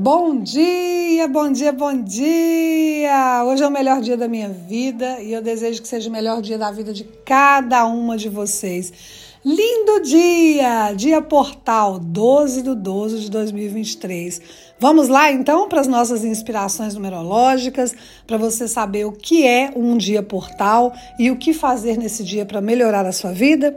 Bom dia, bom dia, bom dia! Hoje é o melhor dia da minha vida e eu desejo que seja o melhor dia da vida de cada uma de vocês. Lindo dia! Dia Portal, 12 de 12 de 2023. Vamos lá então para as nossas inspirações numerológicas, para você saber o que é um dia portal e o que fazer nesse dia para melhorar a sua vida.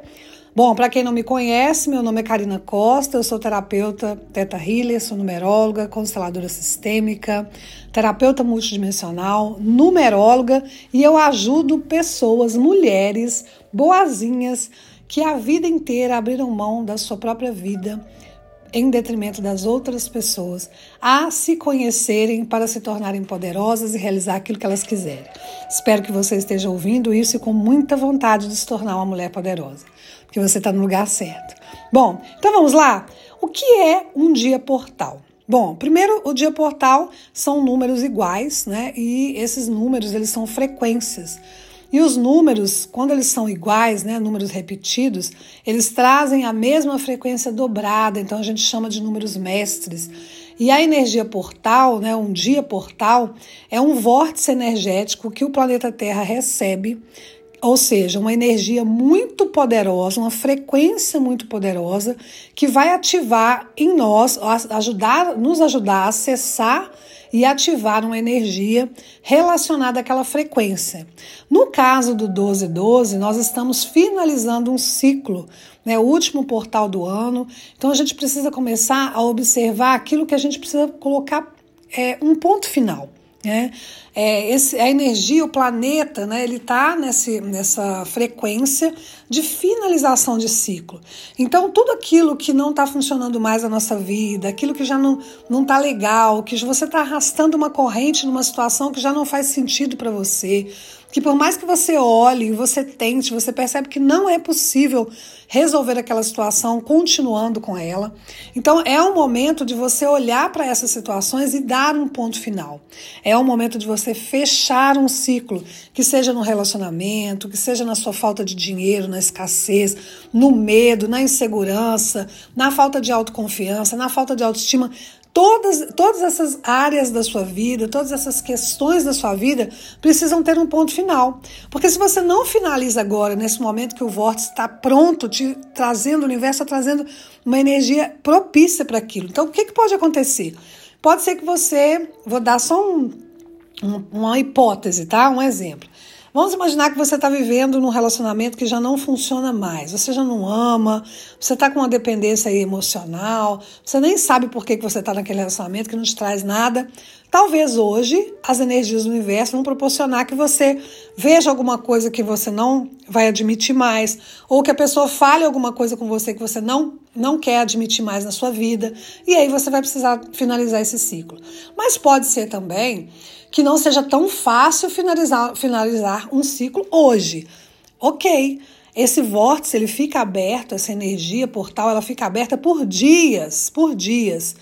Bom, para quem não me conhece, meu nome é Karina Costa, eu sou terapeuta Teta Healer, sou numeróloga, consteladora sistêmica, terapeuta multidimensional, numeróloga e eu ajudo pessoas, mulheres boazinhas que a vida inteira abriram mão da sua própria vida em detrimento das outras pessoas, a se conhecerem para se tornarem poderosas e realizar aquilo que elas quiserem. Espero que você esteja ouvindo isso e com muita vontade de se tornar uma mulher poderosa, porque você está no lugar certo. Bom, então vamos lá? O que é um dia portal? Bom, primeiro, o dia portal são números iguais, né? E esses números, eles são frequências. E os números, quando eles são iguais, né, números repetidos, eles trazem a mesma frequência dobrada, então a gente chama de números mestres. E a energia portal, né, um dia portal, é um vórtice energético que o planeta Terra recebe, ou seja, uma energia muito poderosa, uma frequência muito poderosa que vai ativar em nós, ajudar, nos ajudar a acessar e ativar uma energia relacionada àquela frequência. No caso do 1212, nós estamos finalizando um ciclo, né, o último portal do ano. Então a gente precisa começar a observar aquilo que a gente precisa colocar é, um ponto final. Né? É, esse, a energia, o planeta, né, ele está nessa frequência de finalização de ciclo. Então, tudo aquilo que não está funcionando mais na nossa vida, aquilo que já não está legal, que você está arrastando uma corrente numa situação que já não faz sentido para você, que por mais que você olhe, você tente, você percebe que não é possível resolver aquela situação continuando com ela. Então é um momento de você olhar para essas situações e dar um ponto final. É um momento de você fechar um ciclo, que seja no relacionamento, que seja na sua falta de dinheiro, na escassez, no medo, na insegurança, na falta de autoconfiança, na falta de autoestima. Todas, todas essas áreas da sua vida, todas essas questões da sua vida precisam ter um ponto final. Porque se você não finaliza agora, nesse momento que o vórtice está pronto, te trazendo, o universo está trazendo uma energia propícia para aquilo. Então, o que, que pode acontecer? Pode ser que você, vou dar só um, um, uma hipótese, tá? Um exemplo. Vamos imaginar que você está vivendo num relacionamento que já não funciona mais. Você já não ama, você está com uma dependência emocional, você nem sabe por que, que você está naquele relacionamento que não te traz nada. Talvez hoje as energias do universo vão proporcionar que você veja alguma coisa que você não vai admitir mais, ou que a pessoa fale alguma coisa com você que você não, não quer admitir mais na sua vida, e aí você vai precisar finalizar esse ciclo. Mas pode ser também que não seja tão fácil finalizar, finalizar um ciclo hoje. Ok, esse vórtice ele fica aberto, essa energia portal, ela fica aberta por dias, por dias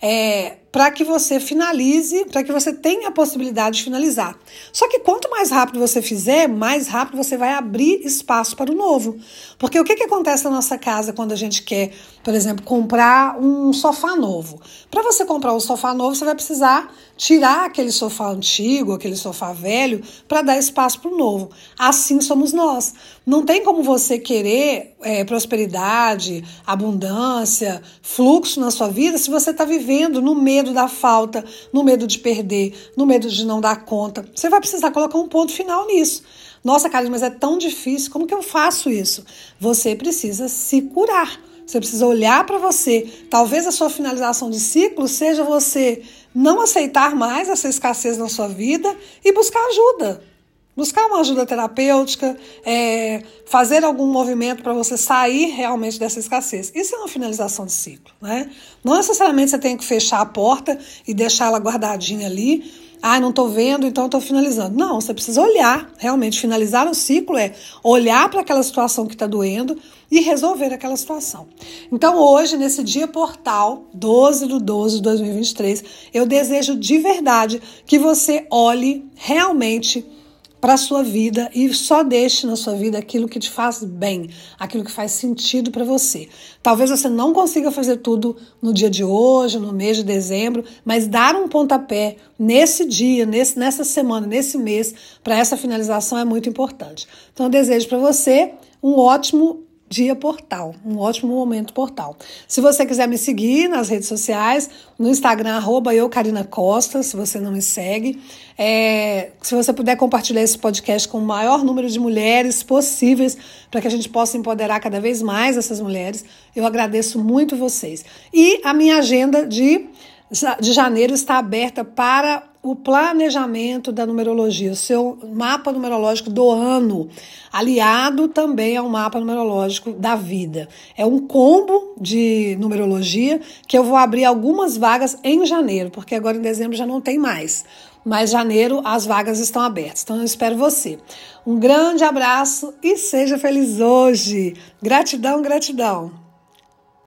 é, para que você finalize, para que você tenha a possibilidade de finalizar. Só que quanto mais rápido você fizer, mais rápido você vai abrir espaço para o novo. Porque o que, que acontece na nossa casa quando a gente quer, por exemplo, comprar um sofá novo? Para você comprar um sofá novo, você vai precisar tirar aquele sofá antigo, aquele sofá velho, para dar espaço para o novo. Assim somos nós. Não tem como você querer é, prosperidade, abundância, fluxo na sua vida se você está vivendo no medo da falta, no medo de perder, no medo de não dar conta. Você vai precisar colocar um ponto final nisso. Nossa, Carlos, mas é tão difícil. Como que eu faço isso? Você precisa se curar. Você precisa olhar para você. Talvez a sua finalização de ciclo seja você não aceitar mais essa escassez na sua vida e buscar ajuda. Buscar uma ajuda terapêutica, é, fazer algum movimento para você sair realmente dessa escassez. Isso é uma finalização de ciclo. Né? Não necessariamente você tem que fechar a porta e deixar ela guardadinha ali. Ah, não estou vendo, então estou finalizando. Não, você precisa olhar. Realmente, finalizar o ciclo é olhar para aquela situação que está doendo e resolver aquela situação. Então, hoje, nesse dia portal, 12 de 12 de 2023, eu desejo de verdade que você olhe realmente para a sua vida e só deixe na sua vida aquilo que te faz bem, aquilo que faz sentido para você. Talvez você não consiga fazer tudo no dia de hoje, no mês de dezembro, mas dar um pontapé nesse dia, nesse, nessa semana, nesse mês, para essa finalização é muito importante. Então, eu desejo para você um ótimo Dia Portal, um ótimo momento portal. Se você quiser me seguir nas redes sociais, no Instagram, arroba eu, Karina Costa, se você não me segue. É, se você puder compartilhar esse podcast com o maior número de mulheres possíveis, para que a gente possa empoderar cada vez mais essas mulheres, eu agradeço muito vocês. E a minha agenda de, de janeiro está aberta para o planejamento da numerologia, o seu mapa numerológico do ano, aliado também ao mapa numerológico da vida. É um combo de numerologia que eu vou abrir algumas vagas em janeiro, porque agora em dezembro já não tem mais. Mas janeiro as vagas estão abertas. Então eu espero você. Um grande abraço e seja feliz hoje. Gratidão, gratidão.